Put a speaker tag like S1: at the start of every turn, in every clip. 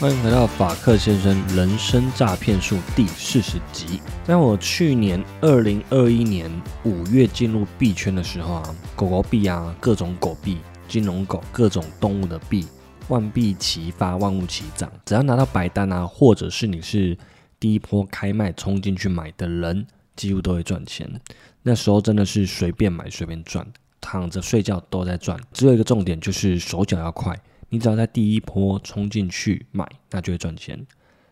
S1: 欢迎回到法克先生人生诈骗术第四十集。在我去年二零二一年五月进入币圈的时候啊，狗狗币啊，各种狗币、金融狗、各种动物的币，万币齐发，万物齐涨。只要拿到白单啊，或者是你是第一波开卖冲进去买的人，几乎都会赚钱。那时候真的是随便买随便赚，躺着睡觉都在赚。只有一个重点就是手脚要快。你只要在第一波冲进去买，那就会赚钱，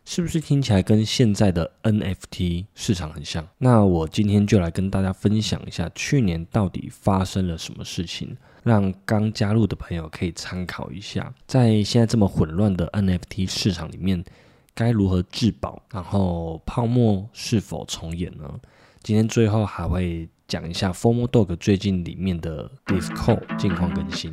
S1: 是不是听起来跟现在的 NFT 市场很像？那我今天就来跟大家分享一下去年到底发生了什么事情，让刚加入的朋友可以参考一下，在现在这么混乱的 NFT 市场里面，该如何自保？然后泡沫是否重演呢？今天最后还会讲一下 Formo Dog 最近里面的 Discord 近况更新。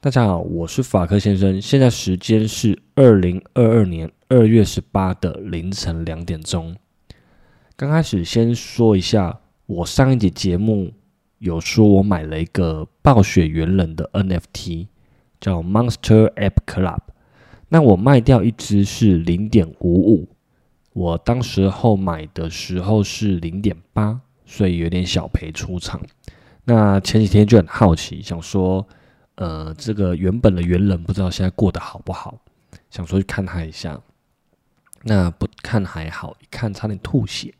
S1: 大家好，我是法克先生。现在时间是二零二二年二月十八的凌晨两点钟。刚开始先说一下，我上一集节目有说我买了一个暴雪猿人的 NFT，叫 Monster App Club。那我卖掉一只是零点五五，我当时候买的时候是零点八，所以有点小赔出场。那前几天就很好奇，想说。呃，这个原本的猿人不知道现在过得好不好，想说去看他一下。那不看还好，一看差点吐血，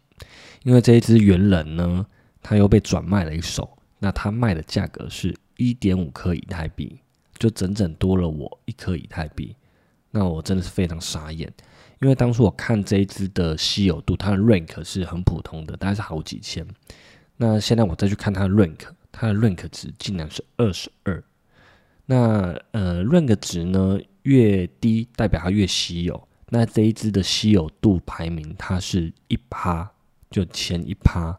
S1: 因为这一只猿人呢，他又被转卖了一手。那他卖的价格是一点五颗以太币，就整整多了我一颗以太币。那我真的是非常傻眼，因为当初我看这一只的稀有度，它的 rank 是很普通的，大概是好几千。那现在我再去看它的 rank，它的 rank 值竟然是二十二。那呃，rank 值呢越低，代表它越稀有。那这一只的稀有度排名，它是一趴，就前一趴，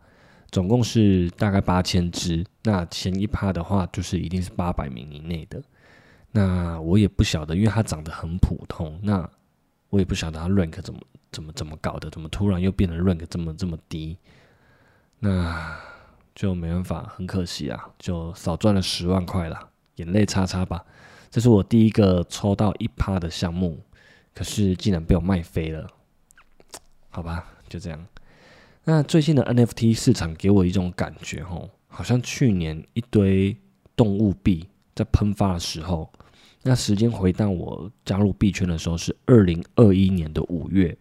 S1: 总共是大概八千只。那前一趴的话，就是一定是八百名以内的。那我也不晓得，因为它长得很普通，那我也不晓得它 rank 怎么怎么怎么搞的，怎么突然又变得 rank 这么这么低？那就没办法，很可惜啊，就少赚了十万块了。眼泪擦擦吧，这是我第一个抽到一趴的项目，可是竟然被我卖飞了，好吧，就这样。那最近的 NFT 市场给我一种感觉，吼，好像去年一堆动物币在喷发的时候，那时间回到我加入币圈的时候是二零二一年的五月，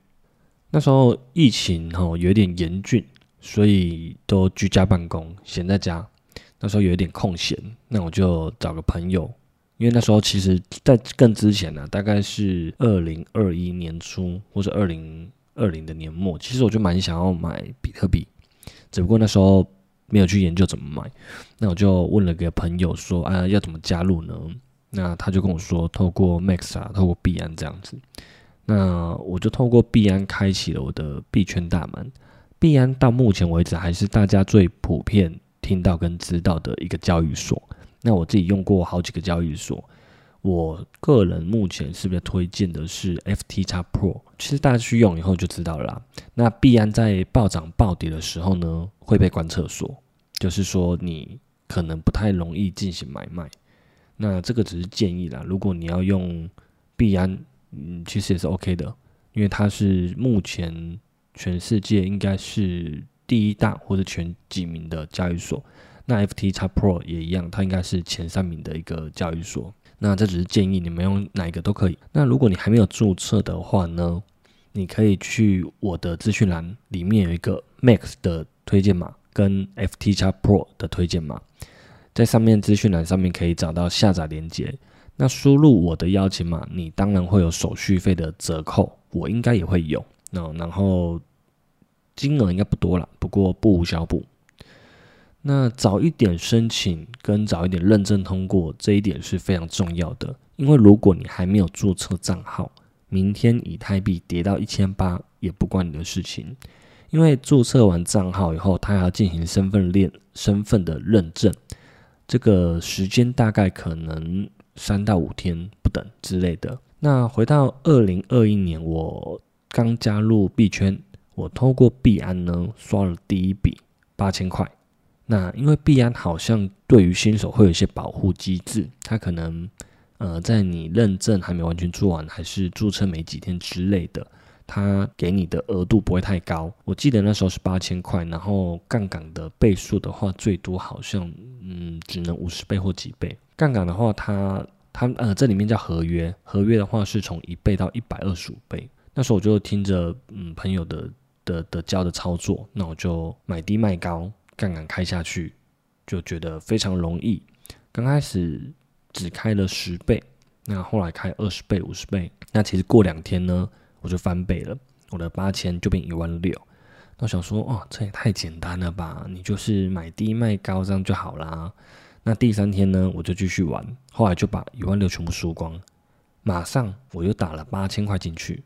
S1: 那时候疫情吼有点严峻，所以都居家办公，闲在家。那时候有一点空闲，那我就找个朋友，因为那时候其实，在更之前呢，大概是二零二一年初或者二零二零的年末，其实我就蛮想要买比特币，只不过那时候没有去研究怎么买。那我就问了个朋友说：“啊，要怎么加入呢？”那他就跟我说：“透过 Max 啊，透过币安这样子。”那我就透过币安开启了我的币圈大门。币安到目前为止还是大家最普遍。听到跟知道的一个交易所，那我自己用过好几个交易所，我个人目前是不是推荐的是 FTX Pro？其实大家去用以后就知道了。啦。那币安在暴涨暴跌的时候呢，会被关厕所，就是说你可能不太容易进行买卖。那这个只是建议啦，如果你要用币安，嗯，其实也是 OK 的，因为它是目前全世界应该是。第一大或者前几名的交易所，那 FTX Pro 也一样，它应该是前三名的一个交易所。那这只是建议你们用哪一个都可以。那如果你还没有注册的话呢，你可以去我的资讯栏里面有一个 Max 的推荐码跟 FTX Pro 的推荐码，在上面资讯栏上面可以找到下载链接。那输入我的邀请码，你当然会有手续费的折扣，我应该也会有。那然后金额应该不多了，不过不无小补。那早一点申请跟早一点认证通过这一点是非常重要的，因为如果你还没有注册账号，明天以太币跌到一千八也不关你的事情，因为注册完账号以后，他要进行身份链身份的认证，这个时间大概可能三到五天不等之类的。那回到二零二一年，我刚加入币圈，我透过币安呢刷了第一笔八千块。那因为币安好像对于新手会有一些保护机制，它可能呃在你认证还没完全做完，还是注册没几天之类的，它给你的额度不会太高。我记得那时候是八千块，然后杠杆的倍数的话，最多好像嗯只能五十倍或几倍。杠杆的话，它它呃这里面叫合约，合约的话是从一倍到一百二十五倍。那时候我就听着嗯朋友的的的教的操作，那我就买低卖高。杠杆开下去就觉得非常容易。刚开始只开了十倍，那后来开二十倍、五十倍，那其实过两天呢，我就翻倍了，我的八千就变一万六。那我想说，哦，这也太简单了吧？你就是买低卖高这样就好啦。那第三天呢，我就继续玩，后来就把一万六全部输光，马上我又打了八千块进去。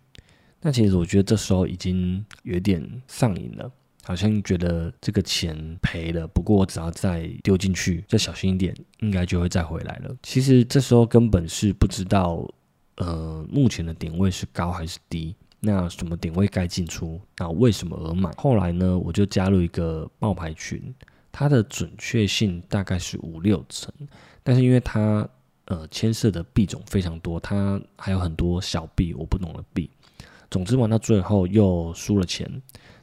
S1: 那其实我觉得这时候已经有点上瘾了。好像觉得这个钱赔了，不过我只要再丢进去，再小心一点，应该就会再回来了。其实这时候根本是不知道，呃，目前的点位是高还是低，那什么点位该进出，那为什么而买？后来呢，我就加入一个爆牌群，它的准确性大概是五六成，但是因为它呃牵涉的币种非常多，它还有很多小币我不懂的币，总之玩到最后又输了钱。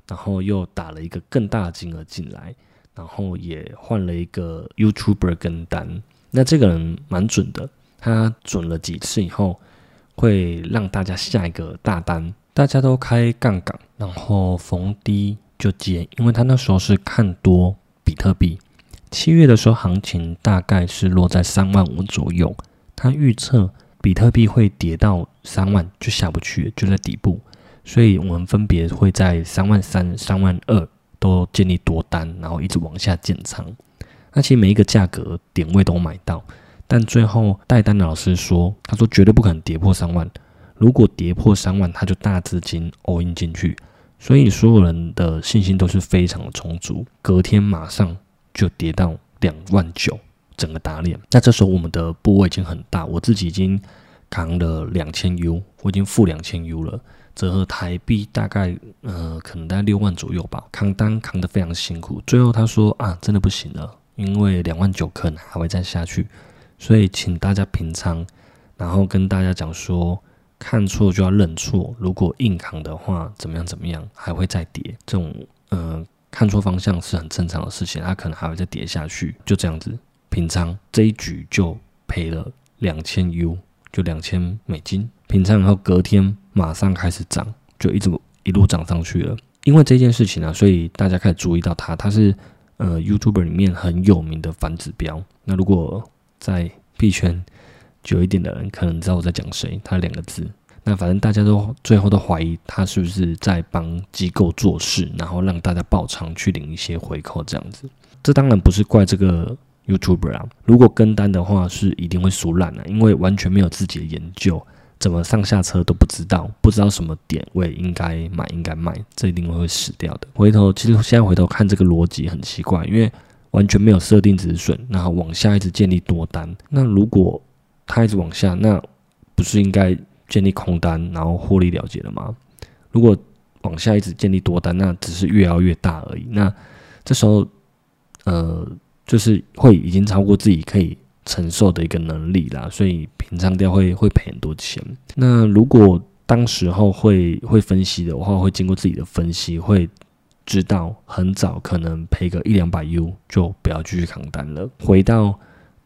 S1: 然后又打了一个更大的金额进来，然后也换了一个 YouTuber 跟单。那这个人蛮准的，他准了几次以后，会让大家下一个大单。大家都开杠杆，然后逢低就接，因为他那时候是看多比特币。七月的时候行情大概是落在三万五左右，他预测比特币会跌到三万就下不去，就在底部。所以我们分别会在三万三、三万二都建立多单，然后一直往下建仓。那其实每一个价格点位都买到，但最后带单的老师说，他说绝对不可能跌破三万。如果跌破三万，他就大资金 all in 进去。所以所有人的信心都是非常的充足。隔天马上就跌到两万九，整个打脸。那这时候我们的部位已经很大，我自己已经扛了两千 U，我已经负两千 U 了。折合台币大概呃，可能大概六万左右吧，扛单扛得非常辛苦。最后他说啊，真的不行了，因为两万九可能还会再下去，所以请大家平仓，然后跟大家讲说，看错就要认错，如果硬扛的话，怎么样怎么样，还会再跌。这种呃，看错方向是很正常的事情，它可能还会再跌下去，就这样子平仓，这一局就赔了两千 U，就两千美金平仓，然后隔天。马上开始涨，就一直一路涨上去了。因为这件事情啊，所以大家开始注意到它，它是呃 YouTuber 里面很有名的反指标。那如果在币圈久一点的人，可能知道我在讲谁，他两个字。那反正大家都最后都怀疑他是不是在帮机构做事，然后让大家爆仓去领一些回扣这样子。这当然不是怪这个 YouTuber 啊，如果跟单的话，是一定会输烂的，因为完全没有自己的研究。怎么上下车都不知道，不知道什么点位应该买应该卖，这一定会死掉的。回头其实现在回头看这个逻辑很奇怪，因为完全没有设定止损，然后往下一直建立多单。那如果它一直往下，那不是应该建立空单，然后获利了结了吗？如果往下一直建立多单，那只是越熬越大而已。那这时候，呃，就是会已经超过自己可以。承受的一个能力啦，所以平仓掉会会赔很多钱。那如果当时候会会分析的话，会经过自己的分析，会知道很早可能赔个一两百 U 就不要继续扛单了。回到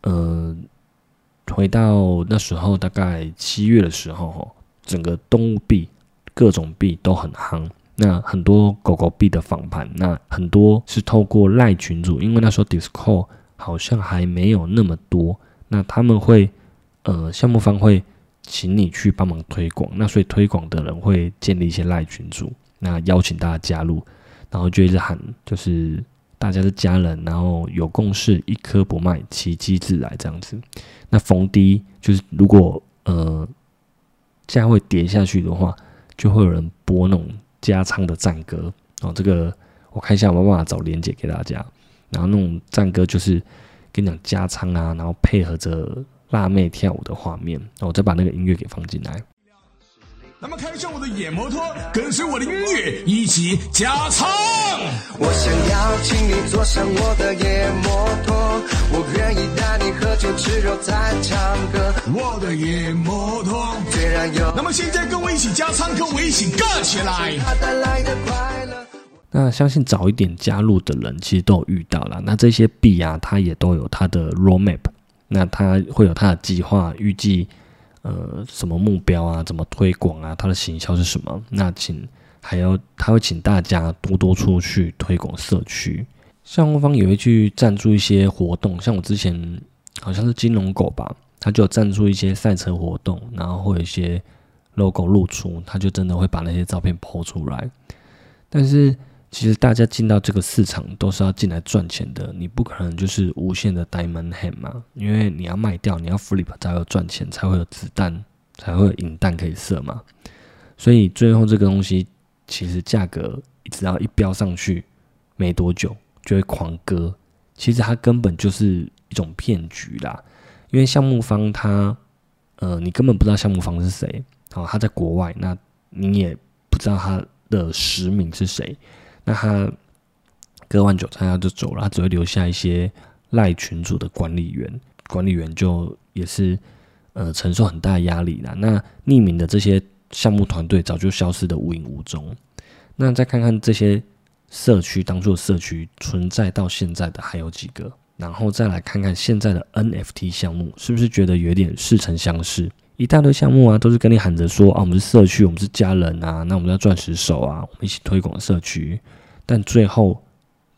S1: 呃，回到那时候大概七月的时候，整个动物币各种币都很夯。那很多狗狗币的访盘，那很多是透过赖群主，因为那时候 Discord。好像还没有那么多，那他们会，呃，项目方会请你去帮忙推广，那所以推广的人会建立一些赖群组，那邀请大家加入，然后就一直喊，就是大家是家人，然后有共识，一颗不卖，奇迹自来这样子。那逢低就是如果呃价位跌下去的话，就会有人拨弄加仓的战歌哦。这个我看一下有没有办法找连接给大家。然后那种战歌就是跟你讲加仓啊，然后配合着辣妹跳舞的画面，然后我再把那个音乐给放进来。
S2: 那么开上我的野摩托，跟随我的音乐一起加仓。
S3: 我想要请你坐上我的野摩托，我愿意带你喝酒吃肉再唱歌。
S2: 我的野摩托，
S3: 虽然有
S2: 那么现在跟我一起加仓，跟我一起干起来。
S3: 它带来的快乐。
S1: 那相信早一点加入的人，其实都有遇到了。那这些币啊，它也都有它的 roadmap，那它会有它的计划，预计呃什么目标啊，怎么推广啊，它的行销是什么？那请还要他会请大家多多出去推广社区，项目方也会去赞助一些活动，像我之前好像是金融狗吧，他就有赞助一些赛车活动，然后会有一些 logo 露出，他就真的会把那些照片抛出来，但是。其实大家进到这个市场都是要进来赚钱的，你不可能就是无限的 diamond hand 嘛，因为你要卖掉，你要 flip 才会赚钱，才会有子弹，才会有引弹可以射嘛。所以最后这个东西其实价格只要一飙上去，没多久就会狂割。其实它根本就是一种骗局啦，因为项目方他呃，你根本不知道项目方是谁，哦，他在国外，那你也不知道他的实名是谁。那他割完韭菜他就走了，他只会留下一些赖群主的管理员，管理员就也是呃承受很大压力啦。那匿名的这些项目团队早就消失的无影无踪。那再看看这些社区当做社区存在到现在的还有几个，然后再来看看现在的 NFT 项目，是不是觉得有点似曾相识？一大堆项目啊，都是跟你喊着说啊，我们是社区，我们是家人啊，那我们要钻石手啊，我们一起推广社区。但最后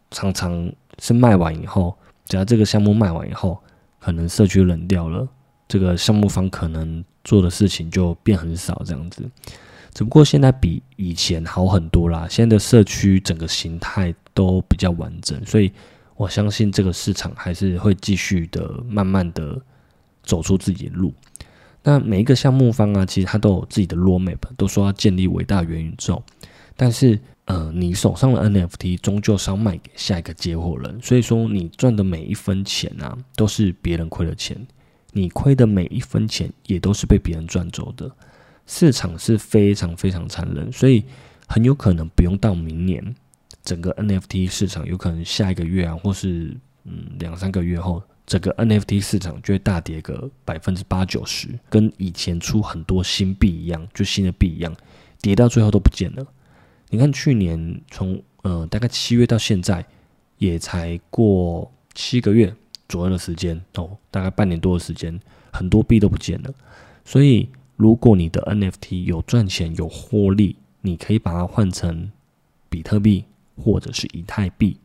S1: 常常是卖完以后，只要这个项目卖完以后，可能社区冷掉了，这个项目方可能做的事情就变很少这样子。只不过现在比以前好很多啦，现在的社区整个形态都比较完整，所以我相信这个市场还是会继续的慢慢的走出自己的路。那每一个项目方啊，其实他都有自己的 roadmap，都说要建立伟大元宇宙，但是。呃，你手上的 NFT 终究是要卖给下一个接货人，所以说你赚的每一分钱啊，都是别人亏的钱，你亏的每一分钱也都是被别人赚走的。市场是非常非常残忍，所以很有可能不用到明年，整个 NFT 市场有可能下一个月啊，或是嗯两三个月后，整个 NFT 市场就会大跌个百分之八九十，跟以前出很多新币一样，就新的币一样，跌到最后都不见了。你看，去年从呃大概七月到现在，也才过七个月左右的时间哦，大概半年多的时间，很多币都不见了。所以，如果你的 NFT 有赚钱有获利，你可以把它换成比特币或者是以太币，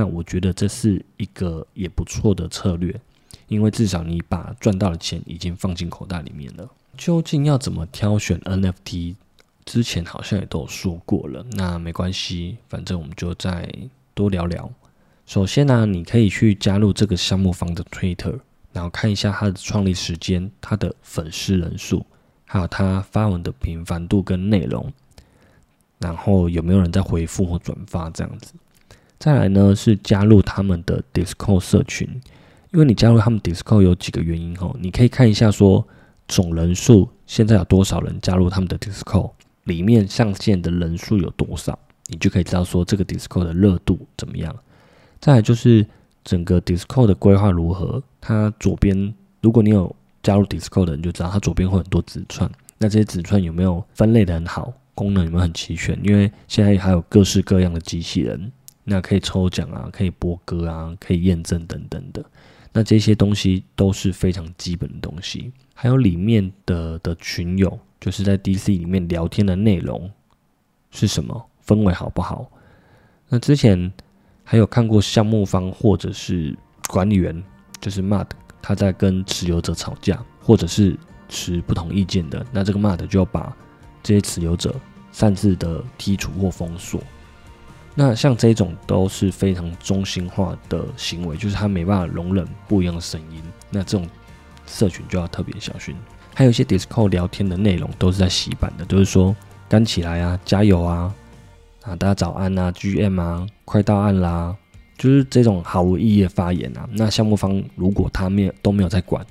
S1: 那我觉得这是一个也不错的策略，因为至少你把赚到的钱已经放进口袋里面了。究竟要怎么挑选 NFT？之前好像也都有说过了，那没关系，反正我们就再多聊聊。首先呢，你可以去加入这个项目方的 Twitter，然后看一下他的创立时间、他的粉丝人数，还有他发文的频繁度跟内容，然后有没有人在回复或转发这样子。再来呢，是加入他们的 Discord 社群，因为你加入他们 Discord 有几个原因哦，你可以看一下说总人数现在有多少人加入他们的 Discord。里面上线的人数有多少，你就可以知道说这个 Discord 的热度怎么样。再来就是整个 Discord 的规划如何。它左边，如果你有加入 Discord 的，人就知道它左边会很多纸串。那这些纸串有没有分类的很好，功能有没有很齐全？因为现在还有各式各样的机器人，那可以抽奖啊，可以播歌啊，可以验证等等的。那这些东西都是非常基本的东西。还有里面的的群友。就是在 DC 里面聊天的内容是什么，氛围好不好？那之前还有看过项目方或者是管理员，就是 Mud，他在跟持有者吵架，或者是持不同意见的，那这个 Mud 就要把这些持有者擅自的剔除或封锁。那像这种都是非常中心化的行为，就是他没办法容忍不一样的声音。那这种社群就要特别小心。还有一些 Discord 聊天的内容都是在洗版的，就是说干起来啊，加油啊，啊大家早安啊，GM 啊，快到岸啦，就是这种毫无意义的发言啊。那项目方如果他没有都没有在管，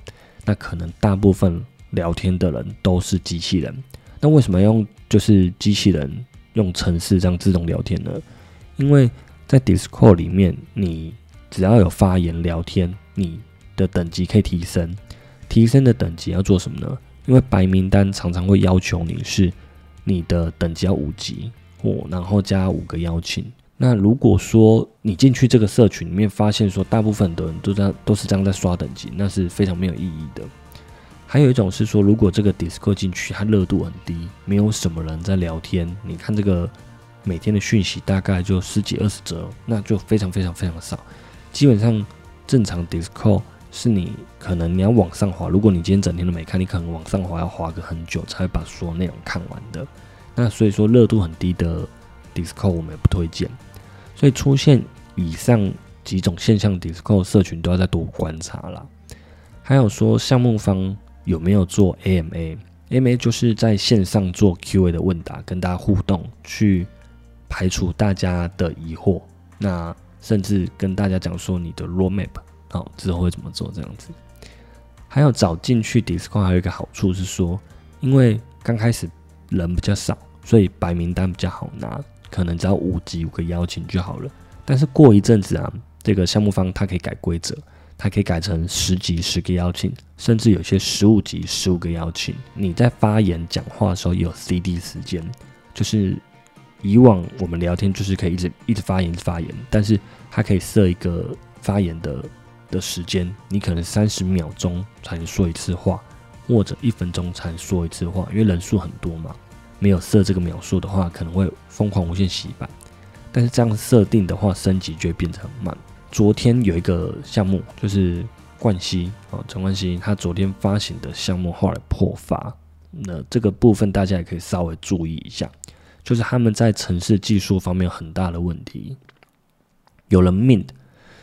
S1: 那可能大部分聊天的人都是机器人。那为什么用就是机器人用程式这样自动聊天呢？因为在 Discord 里面，你只要有发言聊天，你的等级可以提升。提升的等级要做什么呢？因为白名单常常会要求你是你的等级要五级，或然后加五个邀请。那如果说你进去这个社群里面，发现说大部分的人都在都是这样在刷等级，那是非常没有意义的。还有一种是说，如果这个 Discord 进去它热度很低，没有什么人在聊天，你看这个每天的讯息大概就十几二十则，那就非常非常非常少。基本上正常 Discord 是你可能你要往上滑，如果你今天整天都没看，你可能往上滑要滑个很久才会把所有内容看完的。那所以说热度很低的 Discord 我们也不推荐。所以出现以上几种现象，Discord 社群都要再多观察啦。还有说项目方有没有做 AMA？AMA 就是在线上做 QA 的问答，跟大家互动，去排除大家的疑惑。那甚至跟大家讲说你的 roadmap 好之后会怎么做这样子。还有找进去 Discord 还有一个好处是说，因为刚开始人比较少，所以白名单比较好拿。可能只要五级五个邀请就好了，但是过一阵子啊，这个项目方他可以改规则，他可以改成十级十个邀请，甚至有些十五级十五个邀请。你在发言讲话的时候有 CD 时间，就是以往我们聊天就是可以一直一直发言发言，但是它可以设一个发言的的时间，你可能三十秒钟才能说一次话，或者一分钟才能说一次话，因为人数很多嘛。没有设这个秒数的话，可能会疯狂无限洗版。但是这样设定的话，升级就会变得很慢。昨天有一个项目，就是冠希啊，陈冠希，他昨天发行的项目后来破发。那这个部分大家也可以稍微注意一下，就是他们在城市技术方面很大的问题。有人命，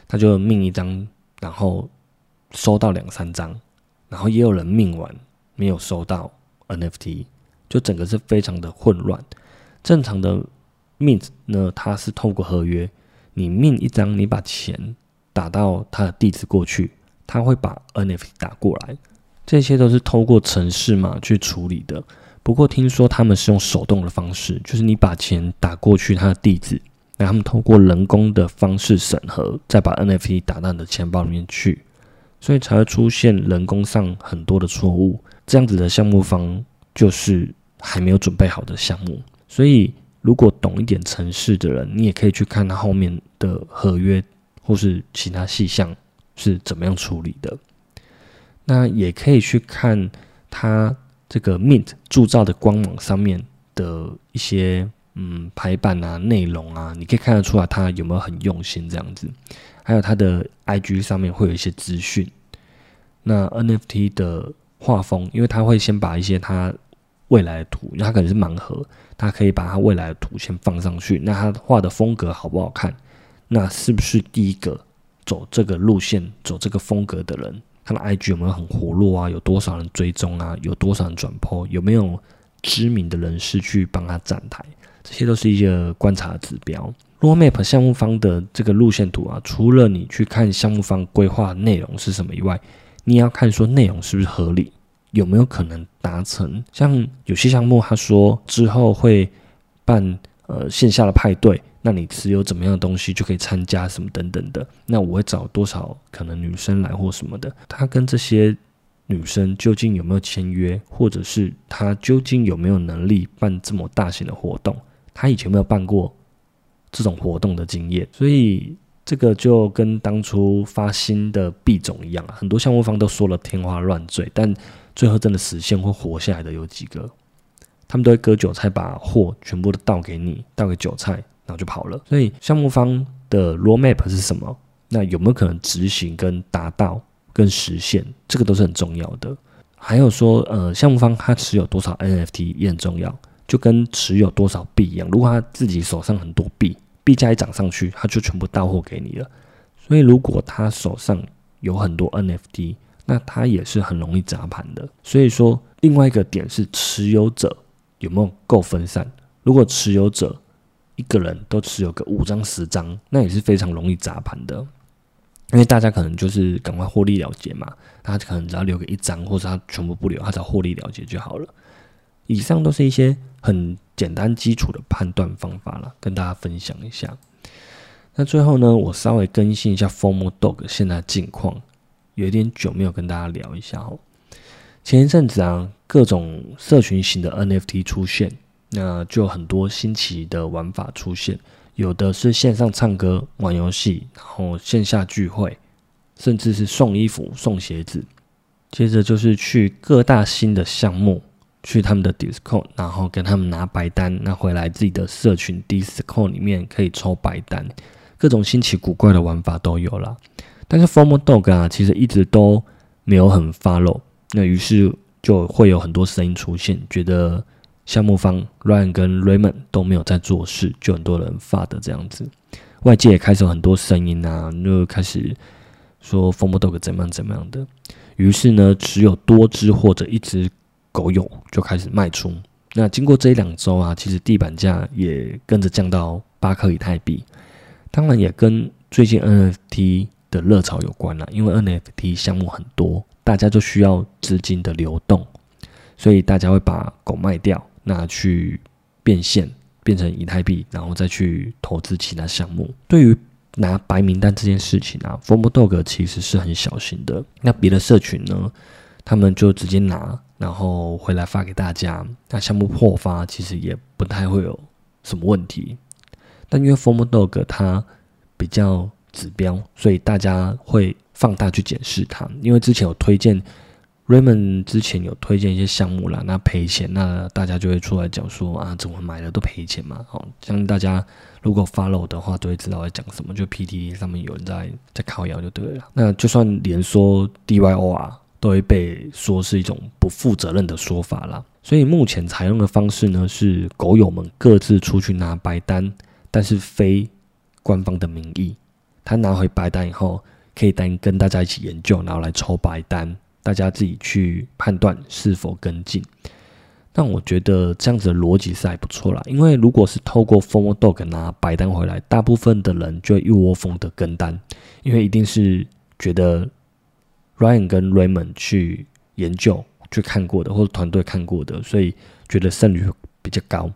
S1: 他就命一张，然后收到两三张，然后也有人命完没有收到 NFT。就整个是非常的混乱。正常的 mint 呢，它是透过合约，你命一张，你把钱打到他的地址过去，他会把 NFT 打过来。这些都是透过城市码去处理的。不过听说他们是用手动的方式，就是你把钱打过去他的地址，那他们透过人工的方式审核，再把 NFT 打到你的钱包里面去，所以才会出现人工上很多的错误。这样子的项目方。就是还没有准备好的项目，所以如果懂一点城市的人，你也可以去看他后面的合约或是其他细项是怎么样处理的。那也可以去看他这个 Mint 铸造的官网上面的一些嗯排版啊、内容啊，你可以看得出来他有没有很用心这样子。还有他的 IG 上面会有一些资讯。那 NFT 的画风，因为他会先把一些他未来的图，因为它可能是盲盒，它可以把它未来的图先放上去。那他画的风格好不好看？那是不是第一个走这个路线、走这个风格的人？他的 IG 有没有很活络啊？有多少人追踪啊？有多少人转 po？有没有知名的人士去帮他站台？这些都是一些观察指标。Roadmap 项目方的这个路线图啊，除了你去看项目方规划内容是什么以外，你也要看说内容是不是合理。有没有可能达成？像有些项目，他说之后会办呃线下的派对，那你持有怎么样的东西就可以参加什么等等的。那我会找多少可能女生来或什么的？他跟这些女生究竟有没有签约，或者是他究竟有没有能力办这么大型的活动？他以前没有办过这种活动的经验，所以这个就跟当初发新的币种一样，很多项目方都说了天花乱坠，但。最后真的实现或活下来的有几个？他们都会割韭菜，把货全部都倒给你，倒给韭菜，然后就跑了。所以项目方的 roadmap 是什么？那有没有可能执行跟达到跟实现？这个都是很重要的。还有说，呃，项目方他持有多少 NFT 也很重要。就跟持有多少币一样，如果他自己手上很多币，币价一涨上去，他就全部到货给你了。所以如果他手上有很多 NFT，那他也是很容易砸盘的。所以说，另外一个点是持有者有没有够分散。如果持有者一个人都持有个五张十张，那也是非常容易砸盘的。因为大家可能就是赶快获利了结嘛，他可能只要留个一张，或者他全部不留，他只要获利了结就好了。以上都是一些很简单基础的判断方法了，跟大家分享一下。那最后呢，我稍微更新一下 Form Dog 现在近况，有点久没有跟大家聊一下哦。前一阵子啊，各种社群型的 NFT 出现，那就很多新奇的玩法出现，有的是线上唱歌、玩游戏，然后线下聚会，甚至是送衣服、送鞋子。接着就是去各大新的项目。去他们的 Discord，然后跟他们拿白单，那回来自己的社群 Discord 里面可以抽白单，各种新奇古怪的玩法都有了。但是 Formal Dog 啊，其实一直都没有很 follow，那于是就会有很多声音出现，觉得项目方 Ryan 跟 Raymond 都没有在做事，就很多人发的这样子。外界也开始有很多声音啊，就开始说 f o r m Dog 怎么样怎么样的。于是呢，只有多只或者一只。狗友就开始卖出，那经过这一两周啊，其实地板价也跟着降到八颗以太币。当然也跟最近 NFT 的热潮有关了，因为 NFT 项目很多，大家就需要资金的流动，所以大家会把狗卖掉，那去变现变成以太币，然后再去投资其他项目。对于拿白名单这件事情啊，Form Dog 其实是很小心的。那别的社群呢，他们就直接拿。然后回来发给大家，那项目破发其实也不太会有什么问题。但因为 Form Dog 它比较指标，所以大家会放大去检视它。因为之前有推荐 Raymond 之前有推荐一些项目啦，那赔钱，那大家就会出来讲说啊，怎么买了都赔钱嘛。好，相信大家如果 follow 的话，都会知道在讲什么。就 PTT 上面有人在在靠谣就对了。那就算连说 DYOR。都会被说是一种不负责任的说法啦。所以目前采用的方式呢，是狗友们各自出去拿白单，但是非官方的名义。他拿回白单以后，可以单跟大家一起研究，然后来抽白单，大家自己去判断是否跟进。但我觉得这样子的逻辑是还不错啦，因为如果是透过 Formal Dog 拿白单回来，大部分的人就一窝蜂的跟单，因为一定是觉得。Ryan 跟 Raymond 去研究、去看过的，或者团队看过的，所以觉得胜率比较高，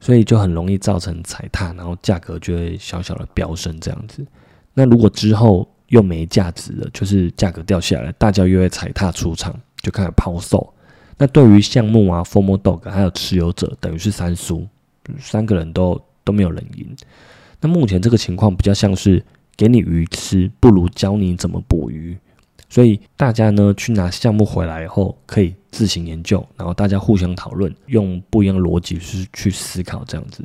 S1: 所以就很容易造成踩踏，然后价格就会小小的飙升这样子。那如果之后又没价值了，就是价格掉下来，大家又会踩踏出场，就开始抛售。那对于项目啊，Formal Dog 还有持有者，等于是三输，三个人都都没有人赢。那目前这个情况比较像是给你鱼吃，不如教你怎么捕鱼。所以大家呢去拿项目回来以后，可以自行研究，然后大家互相讨论，用不一样的逻辑去去思考这样子。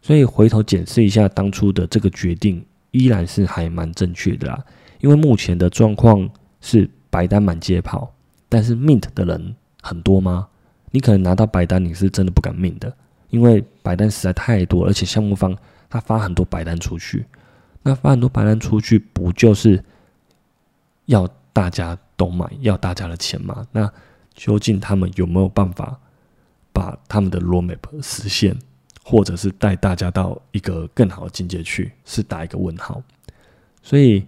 S1: 所以回头检视一下当初的这个决定，依然是还蛮正确的啦。因为目前的状况是白单满街跑，但是 mint 的人很多吗？你可能拿到白单，你是真的不敢 mint 的，因为白单实在太多，而且项目方他发很多白单出去，那发很多白单出去，不就是要？大家都买，要大家的钱吗？那究竟他们有没有办法把他们的 roadmap 实现，或者是带大家到一个更好的境界去，是打一个问号。所以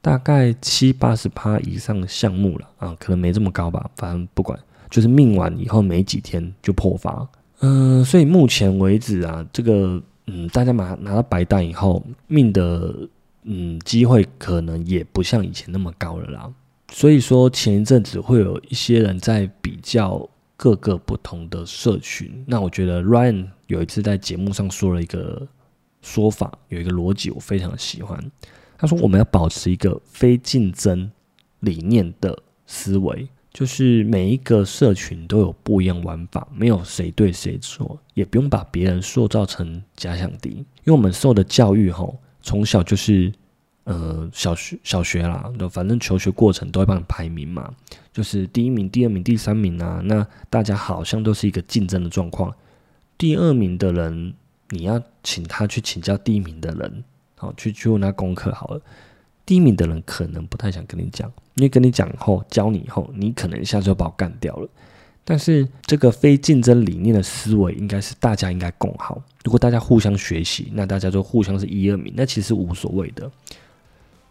S1: 大概七八十趴以上的项目了啊，可能没这么高吧。反正不管，就是命完以后没几天就破发。嗯，所以目前为止啊，这个嗯，大家拿拿到白蛋以后，命的嗯机会可能也不像以前那么高了啦。所以说，前一阵子会有一些人在比较各个不同的社群。那我觉得 Ryan 有一次在节目上说了一个说法，有一个逻辑，我非常喜欢。他说，我们要保持一个非竞争理念的思维，就是每一个社群都有不一样玩法，没有谁对谁错，也不用把别人塑造成假想敌。因为我们受的教育，吼，从小就是。呃，小学小学啦，反正求学过程都会帮你排名嘛，就是第一名、第二名、第三名啊。那大家好像都是一个竞争的状况，第二名的人，你要请他去请教第一名的人，好去去问他功课好了。第一名的人可能不太想跟你讲，因为跟你讲后教你以后，你可能一下就把我干掉了。但是这个非竞争理念的思维，应该是大家应该共好。如果大家互相学习，那大家就互相是一二名，那其实无所谓的。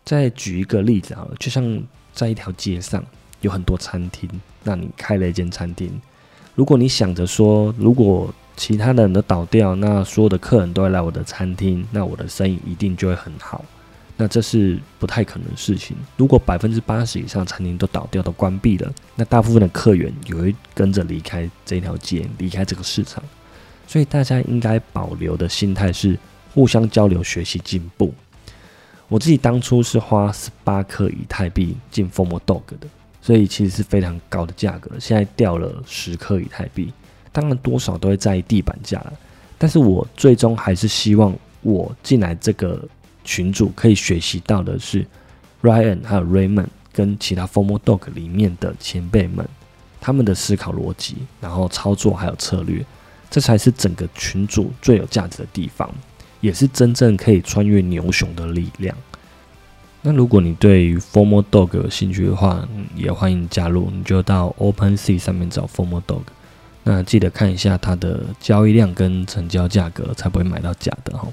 S1: 再举一个例子好了，就像在一条街上有很多餐厅，那你开了一间餐厅，如果你想着说，如果其他的人都倒掉，那所有的客人都会来我的餐厅，那我的生意一定就会很好。那这是不太可能的事情。如果百分之八十以上餐厅都倒掉、都关闭了，那大部分的客源也会跟着离开这条街、离开这个市场。所以大家应该保留的心态是互相交流、学习、进步。我自己当初是花十八颗以太币进 Formo Dog 的，所以其实是非常高的价格。现在掉了十颗以太币，当然多少都会在意地板价了。但是我最终还是希望我进来这个。群主可以学习到的是，Ryan 还有 Raymond 跟其他 Formal Dog 里面的前辈们，他们的思考逻辑，然后操作还有策略，这才是整个群主最有价值的地方，也是真正可以穿越牛熊的力量。那如果你对于 Formal Dog 有兴趣的话，也欢迎加入，你就到 OpenSea 上面找 Formal Dog，那记得看一下它的交易量跟成交价格，才不会买到假的哈。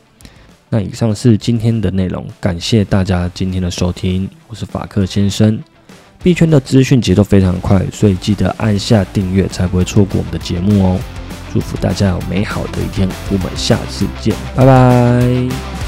S1: 那以上是今天的内容，感谢大家今天的收听，我是法克先生。币圈的资讯节奏非常快，所以记得按下订阅，才不会错过我们的节目哦。祝福大家有美好的一天，我们下次见，拜拜。